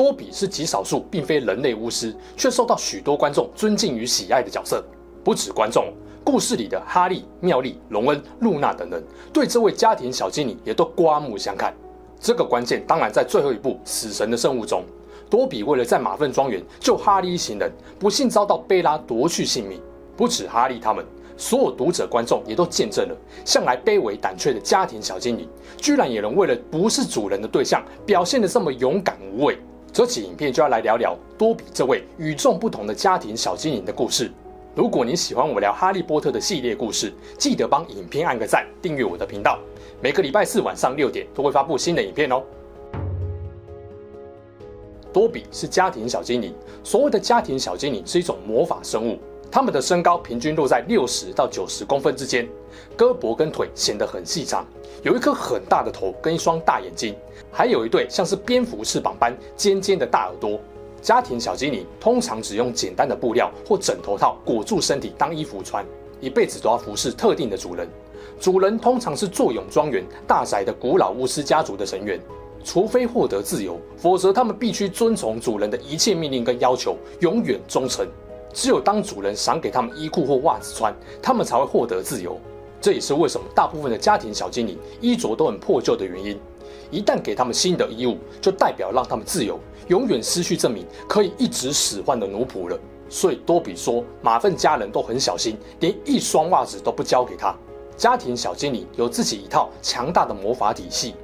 多比是极少数并非人类巫师，却受到许多观众尊敬与喜爱的角色。不止观众，故事里的哈利、妙丽、荣恩、露娜等人，对这位家庭小精灵也都刮目相看。这个关键当然在最后一部《死神的圣物》中，多比为了在马粪庄园救哈利一行人，不幸遭到贝拉夺去性命。不止哈利他们。所有读者、观众也都见证了，向来卑微胆怯的家庭小精灵，居然也能为了不是主人的对象，表现得这么勇敢无畏。这期影片就要来聊聊多比这位与众不同的家庭小精灵的故事。如果你喜欢我聊哈利波特的系列故事，记得帮影片按个赞，订阅我的频道。每个礼拜四晚上六点都会发布新的影片哦。多比是家庭小精灵，所谓的家庭小精灵是一种魔法生物。他们的身高平均落在六十到九十公分之间，胳膊跟腿显得很细长，有一颗很大的头跟一双大眼睛，还有一对像是蝙蝠翅膀般尖尖的大耳朵。家庭小精灵通常只用简单的布料或枕头套裹住身体当衣服穿，一辈子都要服侍特定的主人。主人通常是坐拥庄园大宅的古老巫师家族的成员，除非获得自由，否则他们必须遵从主人的一切命令跟要求，永远忠诚。只有当主人赏给他们衣裤或袜子穿，他们才会获得自由。这也是为什么大部分的家庭小精灵衣着都很破旧的原因。一旦给他们新的衣物，就代表让他们自由，永远失去证明可以一直使唤的奴仆了。所以多比说，马粪家人都很小心，连一双袜子都不交给他。家庭小精灵有自己一套强大的魔法体系，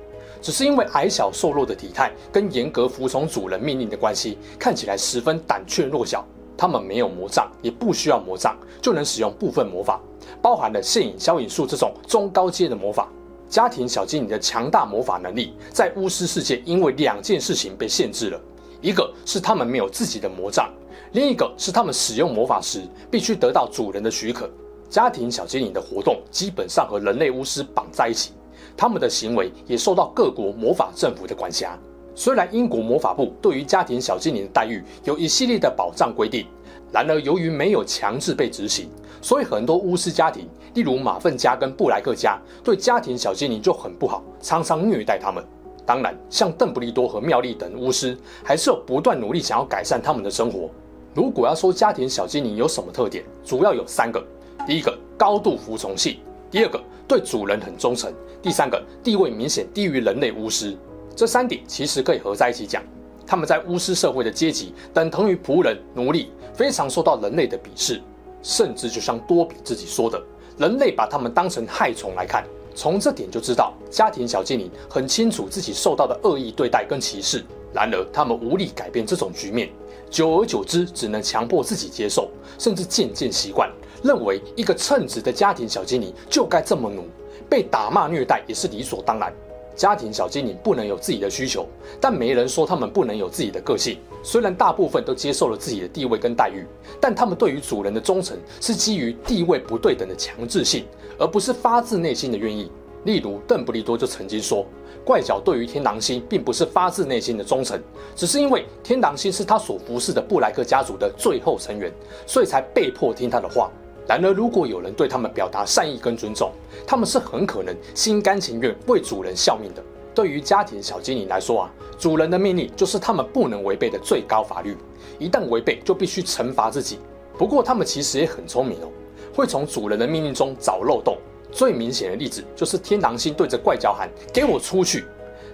只是因为矮小瘦弱的体态跟严格服从主人命令的关系，看起来十分胆怯弱小。他们没有魔杖，也不需要魔杖，就能使用部分魔法，包含了现影消影术这种中高阶的魔法。家庭小精灵的强大魔法能力，在巫师世界因为两件事情被限制了：一个是他们没有自己的魔杖，另一个是他们使用魔法时必须得到主人的许可。家庭小精灵的活动基本上和人类巫师绑在一起，他们的行为也受到各国魔法政府的管辖。虽然英国魔法部对于家庭小精灵的待遇有一系列的保障规定，然而由于没有强制被执行，所以很多巫师家庭，例如马粪家跟布莱克家，对家庭小精灵就很不好，常常虐待他们。当然，像邓布利多和妙丽等巫师，还是有不断努力想要改善他们的生活。如果要说家庭小精灵有什么特点，主要有三个：第一个，高度服从性；第二个，对主人很忠诚；第三个，地位明显低于人类巫师。这三点其实可以合在一起讲，他们在巫师社会的阶级等同于仆人、奴隶，非常受到人类的鄙视，甚至就像多比自己说的，人类把他们当成害虫来看。从这点就知道，家庭小精灵很清楚自己受到的恶意对待跟歧视，然而他们无力改变这种局面，久而久之，只能强迫自己接受，甚至渐渐习惯，认为一个称职的家庭小精灵就该这么奴，被打骂虐待也是理所当然。家庭小精灵不能有自己的需求，但没人说他们不能有自己的个性。虽然大部分都接受了自己的地位跟待遇，但他们对于主人的忠诚是基于地位不对等的强制性，而不是发自内心的愿意。例如，邓布利多就曾经说，怪角对于天狼星并不是发自内心的忠诚，只是因为天狼星是他所服侍的布莱克家族的最后成员，所以才被迫听他的话。然而，如果有人对他们表达善意跟尊重，他们是很可能心甘情愿为主人效命的。对于家庭小精灵来说啊，主人的命令就是他们不能违背的最高法律，一旦违背就必须惩罚自己。不过，他们其实也很聪明哦，会从主人的命令中找漏洞。最明显的例子就是天狼星对着怪脚喊：“给我出去！”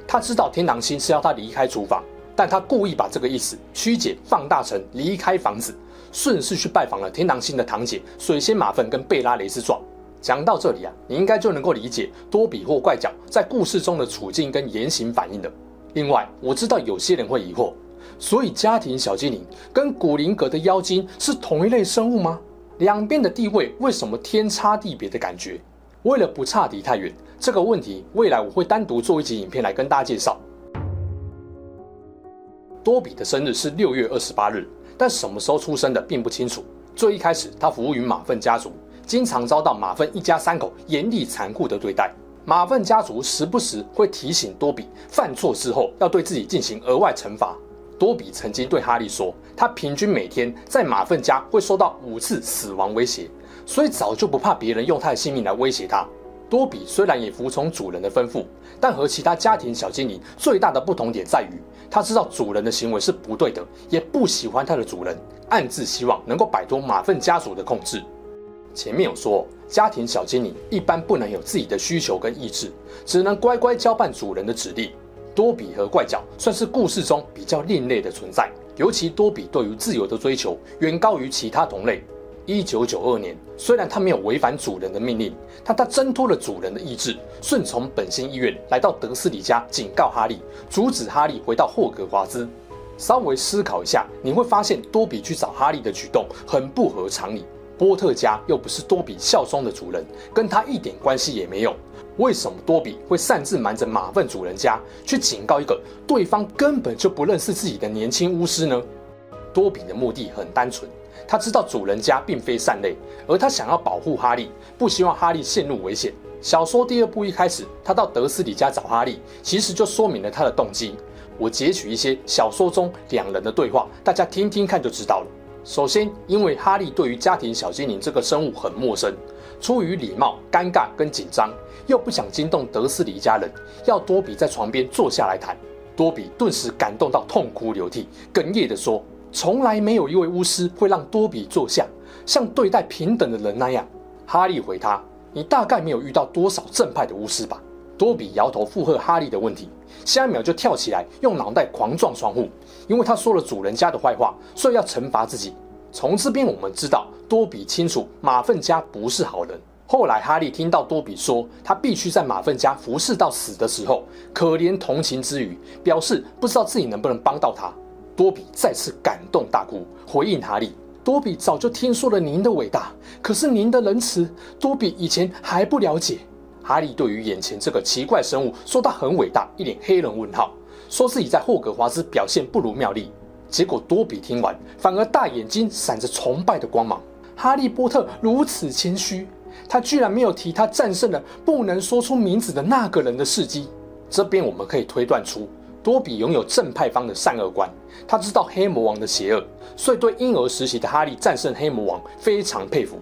他知道天狼星是要他离开厨房，但他故意把这个意思曲解放大成离开房子。顺势去拜访了天狼星的堂姐水仙马粪跟贝拉雷斯壮。讲到这里啊，你应该就能够理解多比或怪角在故事中的处境跟言行反应了。另外，我知道有些人会疑惑，所以家庭小精灵跟古灵阁的妖精是同一类生物吗？两边的地位为什么天差地别的感觉？为了不差离太远，这个问题未来我会单独做一集影片来跟大家介绍。多比的生日是六月二十八日，但什么时候出生的并不清楚。最一开始，他服务于马粪家族，经常遭到马粪一家三口严厉残酷的对待。马粪家族时不时会提醒多比，犯错之后要对自己进行额外惩罚。多比曾经对哈利说，他平均每天在马粪家会收到五次死亡威胁，所以早就不怕别人用他的性命来威胁他。多比虽然也服从主人的吩咐，但和其他家庭小精灵最大的不同点在于，他知道主人的行为是不对的，也不喜欢他的主人，暗自希望能够摆脱马粪家族的控制。前面有说，家庭小精灵一般不能有自己的需求跟意志，只能乖乖交办主人的指令。多比和怪脚算是故事中比较另类的存在，尤其多比对于自由的追求远高于其他同类。一九九二年，虽然他没有违反主人的命令，但他挣脱了主人的意志，顺从本心意愿，来到德斯里家警告哈利，阻止哈利回到霍格华兹。稍微思考一下，你会发现多比去找哈利的举动很不合常理。波特家又不是多比效忠的主人，跟他一点关系也没有。为什么多比会擅自瞒着马粪主人家去警告一个对方根本就不认识自己的年轻巫师呢？多比的目的很单纯。他知道主人家并非善类，而他想要保护哈利，不希望哈利陷入危险。小说第二部一开始，他到德斯里家找哈利，其实就说明了他的动机。我截取一些小说中两人的对话，大家听听看就知道了。首先，因为哈利对于家庭小精灵这个生物很陌生，出于礼貌、尴尬跟紧张，又不想惊动德斯里一家人，要多比在床边坐下来谈。多比顿时感动到痛哭流涕，哽咽地说。从来没有一位巫师会让多比坐下，像对待平等的人那样。哈利回他：“你大概没有遇到多少正派的巫师吧？”多比摇头附和哈利的问题，下一秒就跳起来用脑袋狂撞窗户，因为他说了主人家的坏话，所以要惩罚自己。从这边我们知道，多比清楚马粪家不是好人。后来哈利听到多比说他必须在马粪家服侍到死的时候，可怜同情之余，表示不知道自己能不能帮到他。多比再次感动大哭，回应哈利：“多比早就听说了您的伟大，可是您的仁慈，多比以前还不了解。”哈利对于眼前这个奇怪生物说他很伟大，一脸黑人问号，说自己在霍格华兹表现不如妙丽。结果多比听完，反而大眼睛闪着崇拜的光芒。哈利波特如此谦虚，他居然没有提他战胜了不能说出名字的那个人的事迹。这边我们可以推断出。多比拥有正派方的善恶观，他知道黑魔王的邪恶，所以对婴儿时期的哈利战胜黑魔王非常佩服。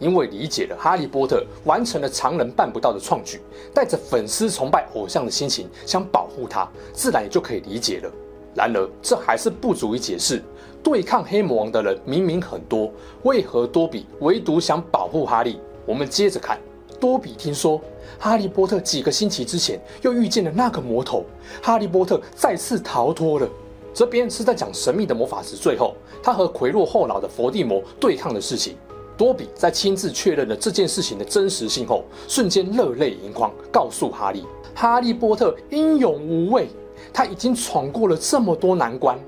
因为理解了哈利波特完成了常人办不到的创举，带着粉丝崇拜偶像的心情想保护他，自然也就可以理解了。然而，这还是不足以解释对抗黑魔王的人明明很多，为何多比唯独想保护哈利？我们接着看。多比听说，哈利波特几个星期之前又遇见了那个魔头，哈利波特再次逃脱了。这边是在讲神秘的魔法石，最后他和魁落后脑的佛地魔对抗的事情。多比在亲自确认了这件事情的真实性后，瞬间热泪盈眶，告诉哈利：哈利波特英勇无畏，他已经闯过了这么多难关。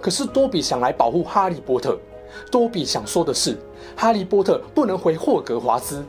可是多比想来保护哈利波特，多比想说的是，哈利波特不能回霍格华兹。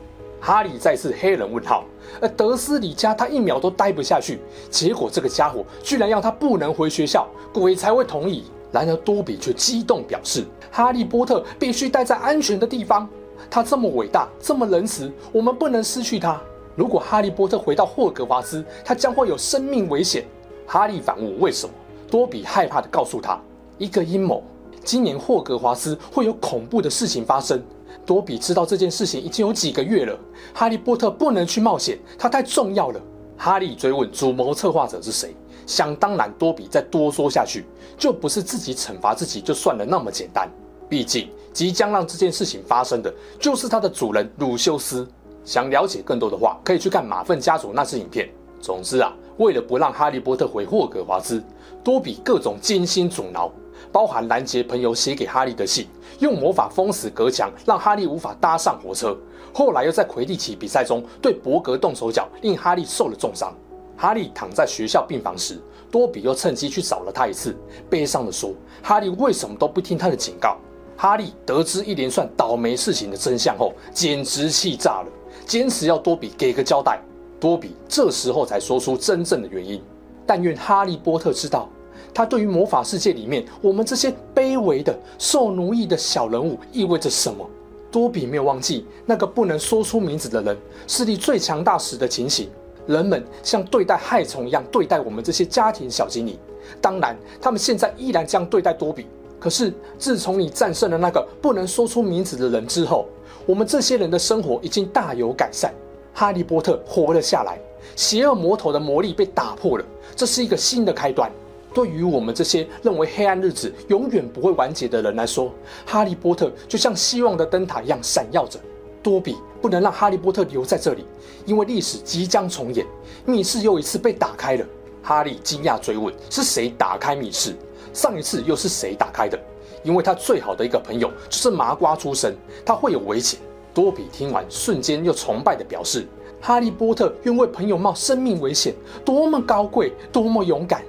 哈利再次黑人问号，而德斯里家他一秒都待不下去，结果这个家伙居然让他不能回学校，鬼才会同意。然而多比却激动表示，哈利波特必须待在安全的地方，他这么伟大，这么仁慈，我们不能失去他。如果哈利波特回到霍格华兹，他将会有生命危险。哈利反问为什么，多比害怕地告诉他，一个阴谋，今年霍格华兹会有恐怖的事情发生。多比知道这件事情已经有几个月了，哈利波特不能去冒险，他太重要了。哈利追问主谋策划者是谁，想当然，多比再多说下去，就不是自己惩罚自己就算了那么简单。毕竟，即将让这件事情发生的就是他的主人鲁修斯。想了解更多的话，可以去看马粪家族那支影片。总之啊，为了不让哈利波特回霍格华兹，多比各种精心阻挠。包含拦截朋友写给哈利的信，用魔法封死隔墙，让哈利无法搭上火车。后来又在魁地奇比赛中对伯格动手脚，令哈利受了重伤。哈利躺在学校病房时，多比又趁机去找了他一次，悲伤地说：“哈利为什么都不听他的警告？”哈利得知一连串倒霉事情的真相后，简直气炸了，坚持要多比给个交代。多比这时候才说出真正的原因。但愿哈利波特知道。它对于魔法世界里面我们这些卑微的受奴役的小人物意味着什么？多比没有忘记那个不能说出名字的人势力最强大时的情形。人们像对待害虫一样对待我们这些家庭小精灵，当然，他们现在依然这样对待多比。可是，自从你战胜了那个不能说出名字的人之后，我们这些人的生活已经大有改善。哈利波特活了下来，邪恶魔头的魔力被打破了，这是一个新的开端。对于我们这些认为黑暗日子永远不会完结的人来说，哈利波特就像希望的灯塔一样闪耀着。多比不能让哈利波特留在这里，因为历史即将重演，密室又一次被打开了。哈利惊讶追问：“是谁打开密室？上一次又是谁打开的？”因为他最好的一个朋友就是麻瓜出身，他会有危险。多比听完，瞬间又崇拜地表示：“哈利波特愿为朋友冒生命危险，多么高贵，多么勇敢！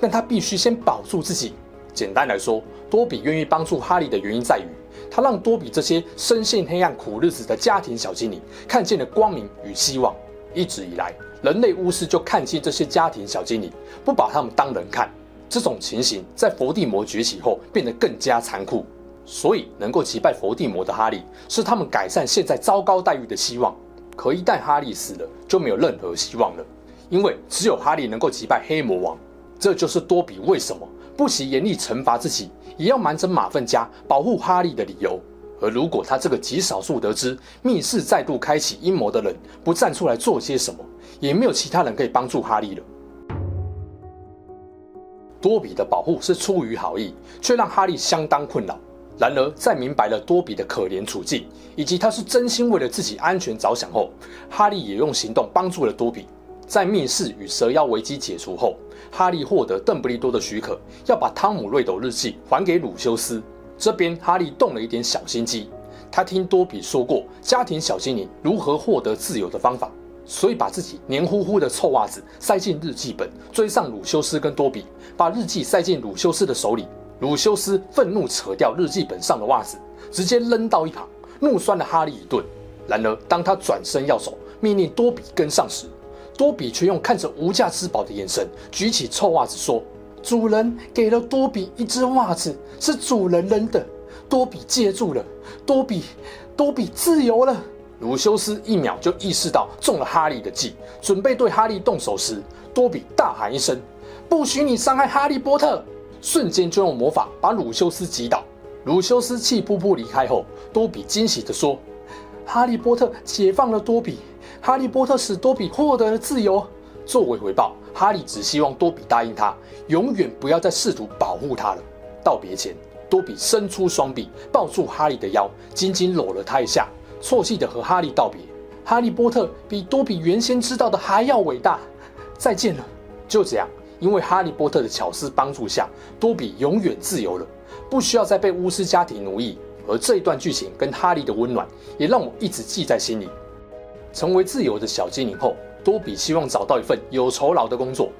但他必须先保住自己。”简单来说，多比愿意帮助哈利的原因在于，他让多比这些深陷黑暗苦日子的家庭小精灵看见了光明与希望。一直以来，人类巫师就看清这些家庭小精灵，不把他们当人看。这种情形在伏地魔崛起后变得更加残酷。所以，能够击败伏地魔的哈利是他们改善现在糟糕待遇的希望。可一旦哈利死了，就没有任何希望了，因为只有哈利能够击败黑魔王。这就是多比为什么不惜严厉惩罚自己。也要瞒着马份家保护哈利的理由。而如果他这个极少数得知密室再度开启阴谋的人不站出来做些什么，也没有其他人可以帮助哈利了。多比的保护是出于好意，却让哈利相当困扰。然而，在明白了多比的可怜处境，以及他是真心为了自己安全着想后，哈利也用行动帮助了多比。在密室与蛇妖危机解除后，哈利获得邓布利多的许可，要把汤姆瑞斗日记还给鲁修斯。这边哈利动了一点小心机，他听多比说过家庭小精灵如何获得自由的方法，所以把自己黏糊糊的臭袜子塞进日记本，追上鲁修斯跟多比，把日记塞进鲁修斯的手里。鲁修斯愤怒扯掉日记本上的袜子，直接扔到一旁，怒酸了哈利一顿。然而，当他转身要走，命令多比跟上时，多比却用看着无价之宝的眼神举起臭袜子说：“主人给了多比一只袜子，是主人扔的。多比接住了，多比，多比自由了。”鲁修斯一秒就意识到中了哈利的计，准备对哈利动手时，多比大喊一声：“不许你伤害哈利波特！”瞬间就用魔法把鲁修斯击倒。鲁修斯气噗噗离开后，多比惊喜地说：“哈利波特解放了多比。”哈利波特使多比获得了自由。作为回报，哈利只希望多比答应他，永远不要再试图保护他了。道别前，多比伸出双臂抱住哈利的腰，紧紧搂了他一下，啜泣地和哈利道别。哈利波特比多比原先知道的还要伟大。再见了。就这样，因为哈利波特的巧思帮助下，多比永远自由了，不需要再被巫师家庭奴役。而这一段剧情跟哈利的温暖，也让我一直记在心里。成为自由的小精灵后，多比希望找到一份有酬劳的工作，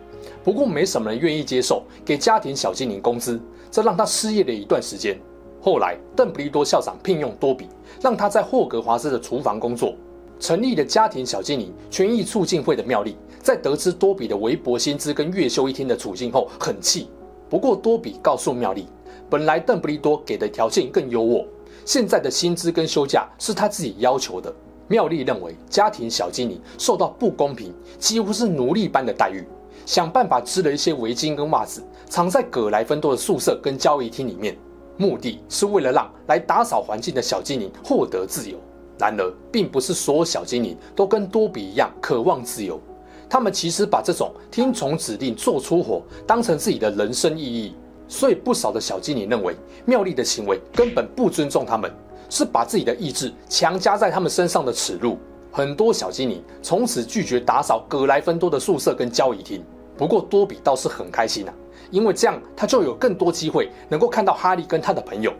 不过没什么人愿意接受给家庭小精灵工资，这让他失业了一段时间。后来，邓布利多校长聘用多比，让他在霍格华兹的厨房工作。成立了家庭小精灵权益促进会的妙丽，在得知多比的微薄薪资跟月休一天的处境后，很气。不过，多比告诉妙丽，本来邓布利多给的条件更优渥，现在的薪资跟休假是他自己要求的。妙丽认为家庭小精灵受到不公平，几乎是奴隶般的待遇，想办法织了一些围巾跟袜子，藏在葛莱芬多的宿舍跟交易厅里面，目的是为了让来打扫环境的小精灵获得自由。然而，并不是所有小精灵都跟多比一样渴望自由，他们其实把这种听从指令做出活当成自己的人生意义，所以不少的小精灵认为妙丽的行为根本不尊重他们。是把自己的意志强加在他们身上的耻辱。很多小精灵从此拒绝打扫葛莱芬多的宿舍跟交谊厅。不过多比倒是很开心啊，因为这样他就有更多机会能够看到哈利跟他的朋友。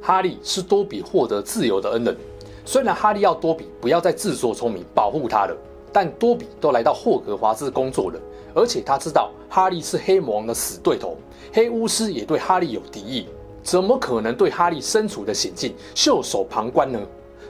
哈利是多比获得自由的恩人。虽然哈利要多比不要再自作聪明保护他了，但多比都来到霍格华兹工作了，而且他知道哈利是黑魔王的死对头，黑巫师也对哈利有敌意。怎么可能对哈利身处的险境袖手旁观呢？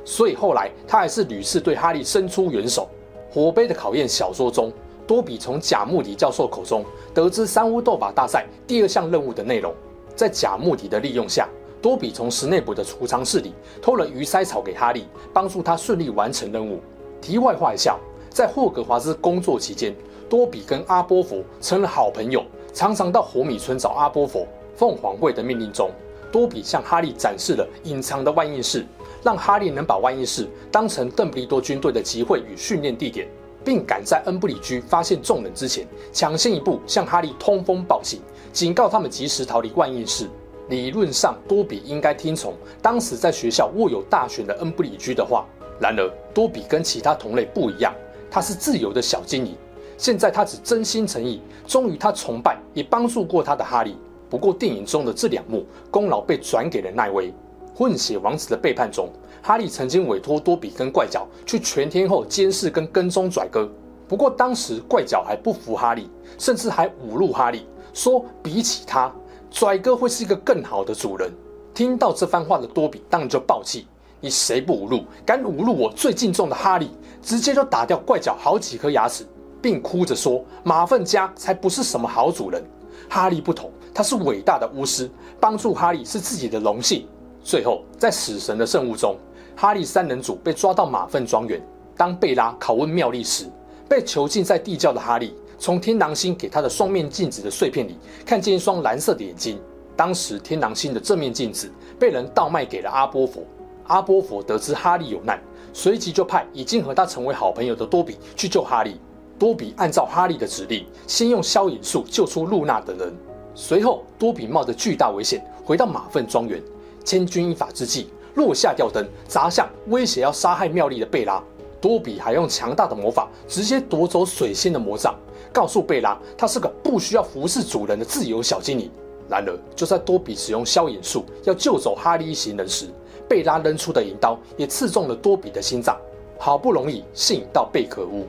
所以后来他还是屡次对哈利伸出援手。火杯的考验小说中，多比从贾穆迪教授口中得知三巫斗法大赛第二项任务的内容。在贾穆迪的利用下，多比从史内普的储藏室里偷了鱼鳃草给哈利，帮助他顺利完成任务。题外话一下，在霍格华兹工作期间，多比跟阿波佛成了好朋友，常常到火米村找阿波佛。凤凰会的命令中，多比向哈利展示了隐藏的万应室。让哈利能把万应室当成邓布利多军队的集会与训练地点，并赶在恩布里居发现众人之前，抢先一步向哈利通风报信，警告他们及时逃离万应室。理论上，多比应该听从当时在学校握有大权的恩布里居的话。然而，多比跟其他同类不一样，他是自由的小精灵。现在，他只真心诚意忠于他崇拜也帮助过他的哈利。不过，电影中的这两幕功劳被转给了奈威。混血王子的背叛中，哈利曾经委托多比跟怪脚去全天候监视跟跟踪拽哥。不过当时怪脚还不服哈利，甚至还侮辱哈利，说比起他，拽哥会是一个更好的主人。听到这番话的多比当然就爆气：你谁不侮辱，敢侮辱我最敬重的哈利，直接就打掉怪脚好几颗牙齿，并哭着说马粪家才不是什么好主人。哈利不同，他是伟大的巫师，帮助哈利是自己的荣幸。最后，在死神的圣物中，哈利三人组被抓到马粪庄园。当贝拉拷问妙丽时，被囚禁在地窖的哈利从天狼星给他的双面镜子的碎片里看见一双蓝色的眼睛。当时天狼星的正面镜子被人盗卖给了阿波佛。阿波佛得知哈利有难，随即就派已经和他成为好朋友的多比去救哈利。多比按照哈利的指令，先用消影术救出露娜等人。随后，多比冒着巨大危险回到马粪庄园。千钧一发之际，落下吊灯，砸向威胁要杀害妙丽的贝拉。多比还用强大的魔法直接夺走水仙的魔杖，告诉贝拉他是个不需要服侍主人的自由小精灵。然而，就在多比使用消影术要救走哈利一行人时，贝拉扔出的银刀也刺中了多比的心脏。好不容易吸引到贝壳屋，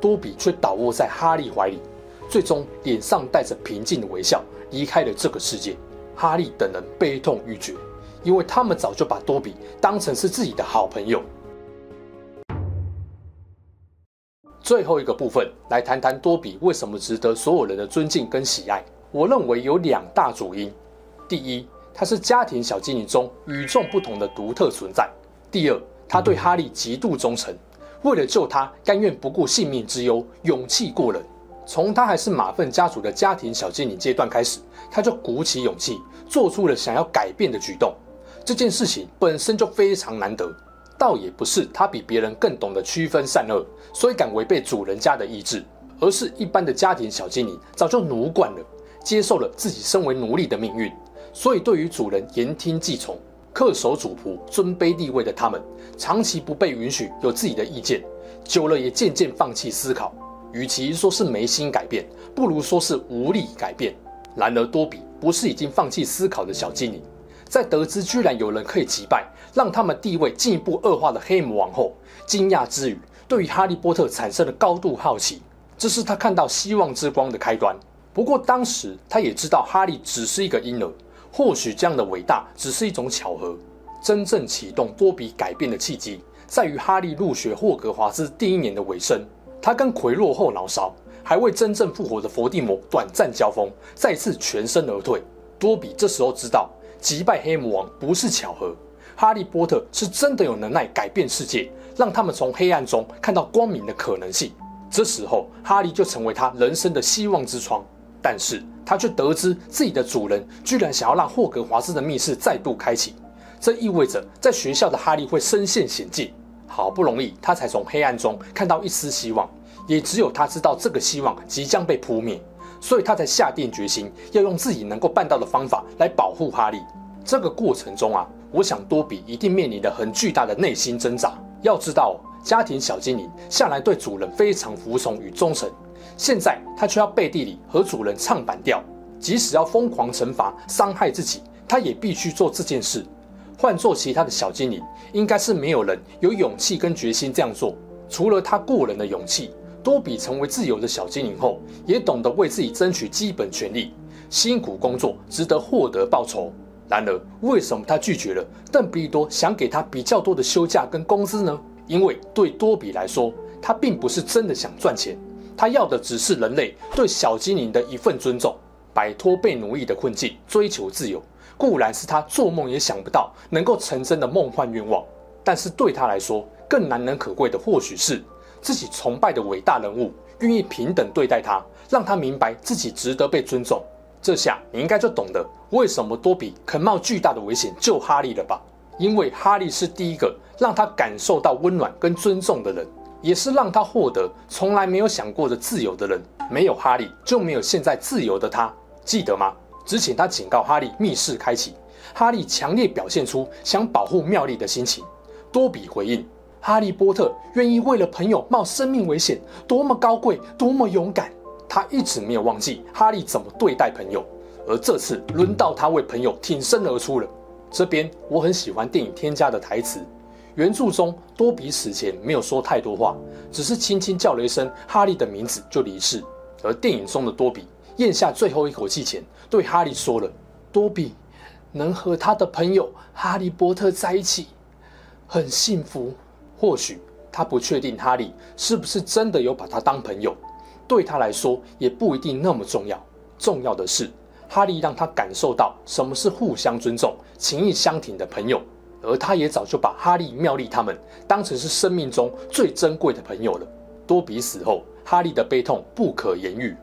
多比却倒卧在哈利怀里，最终脸上带着平静的微笑离开了这个世界。哈利等人悲痛欲绝。因为他们早就把多比当成是自己的好朋友。最后一个部分，来谈谈多比为什么值得所有人的尊敬跟喜爱。我认为有两大主因：第一，他是家庭小精灵中与众不同的独特存在；第二，他对哈利极度忠诚，为了救他，甘愿不顾性命之忧，勇气过人。从他还是马份家族的家庭小精灵阶段开始，他就鼓起勇气，做出了想要改变的举动。这件事情本身就非常难得，倒也不是他比别人更懂得区分善恶，所以敢违背主人家的意志，而是一般的家庭小精灵早就奴惯了，接受了自己身为奴隶的命运，所以对于主人言听计从、恪守主仆、尊卑地位的他们，长期不被允许有自己的意见，久了也渐渐放弃思考。与其说是没心改变，不如说是无力改变。然而多比不是已经放弃思考的小精灵。在得知居然有人可以击败，让他们地位进一步恶化的黑魔王后，惊讶之余，对于哈利波特产生了高度好奇。这是他看到希望之光的开端。不过当时他也知道哈利只是一个婴儿，或许这样的伟大只是一种巧合。真正启动多比改变的契机，在于哈利入学霍格华兹第一年的尾声，他跟魁落后脑勺，还未真正复活的伏地魔短暂交锋，再次全身而退。多比这时候知道。击败黑魔王不是巧合，哈利波特是真的有能耐改变世界，让他们从黑暗中看到光明的可能性。这时候，哈利就成为他人生的希望之窗。但是他却得知自己的主人居然想要让霍格华兹的密室再度开启，这意味着在学校的哈利会身陷险境。好不容易，他才从黑暗中看到一丝希望，也只有他知道这个希望即将被扑灭。所以他才下定决心要用自己能够办到的方法来保护哈利。这个过程中啊，我想多比一定面临着很巨大的内心挣扎。要知道，家庭小精灵向来对主人非常服从与忠诚，现在他却要背地里和主人唱反调，即使要疯狂惩罚、伤害自己，他也必须做这件事。换做其他的小精灵，应该是没有人有勇气跟决心这样做，除了他过人的勇气。多比成为自由的小精灵后，也懂得为自己争取基本权利，辛苦工作值得获得报酬。然而，为什么他拒绝了邓布利多想给他比较多的休假跟工资呢？因为对多比来说，他并不是真的想赚钱，他要的只是人类对小精灵的一份尊重，摆脱被奴役的困境，追求自由，固然是他做梦也想不到能够成真的梦幻愿望。但是对他来说，更难能可贵的或许是自己崇拜的伟大人物愿意平等对待他，让他明白自己值得被尊重。这下你应该就懂得为什么多比肯冒巨大的危险救哈利了吧？因为哈利是第一个让他感受到温暖跟尊重的人，也是让他获得从来没有想过的自由的人。没有哈利，就没有现在自由的他，记得吗？之前他警告哈利密室开启，哈利强烈表现出想保护妙丽的心情。多比回应：“哈利波特愿意为了朋友冒生命危险，多么高贵，多么勇敢。”他一直没有忘记哈利怎么对待朋友，而这次轮到他为朋友挺身而出了。这边我很喜欢电影添加的台词，原著中多比死前没有说太多话，只是轻轻叫了一声哈利的名字就离世。而电影中的多比咽下最后一口气前，对哈利说了：“多比能和他的朋友哈利波特在一起，很幸福。”或许他不确定哈利是不是真的有把他当朋友。对他来说也不一定那么重要。重要的是，哈利让他感受到什么是互相尊重、情义相挺的朋友，而他也早就把哈利、妙丽他们当成是生命中最珍贵的朋友了。多比死后，哈利的悲痛不可言喻。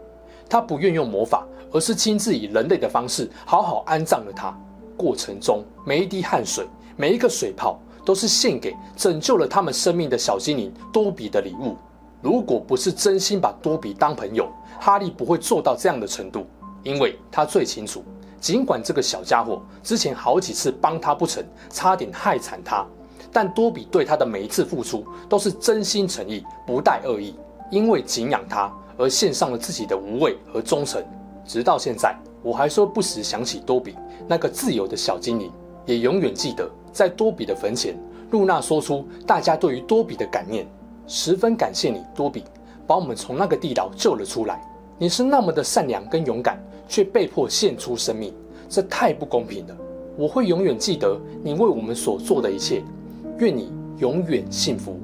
他不愿用魔法，而是亲自以人类的方式好好安葬了他。过程中，每一滴汗水、每一个水泡，都是献给拯救了他们生命的小精灵多比的礼物。如果不是真心把多比当朋友，哈利不会做到这样的程度，因为他最清楚，尽管这个小家伙之前好几次帮他不成，差点害惨他，但多比对他的每一次付出都是真心诚意，不带恶意，因为敬仰他而献上了自己的无畏和忠诚。直到现在，我还说不时想起多比那个自由的小精灵，也永远记得在多比的坟前，露娜说出大家对于多比的感念。十分感谢你，多比，把我们从那个地牢救了出来。你是那么的善良跟勇敢，却被迫献出生命，这太不公平了。我会永远记得你为我们所做的一切。愿你永远幸福。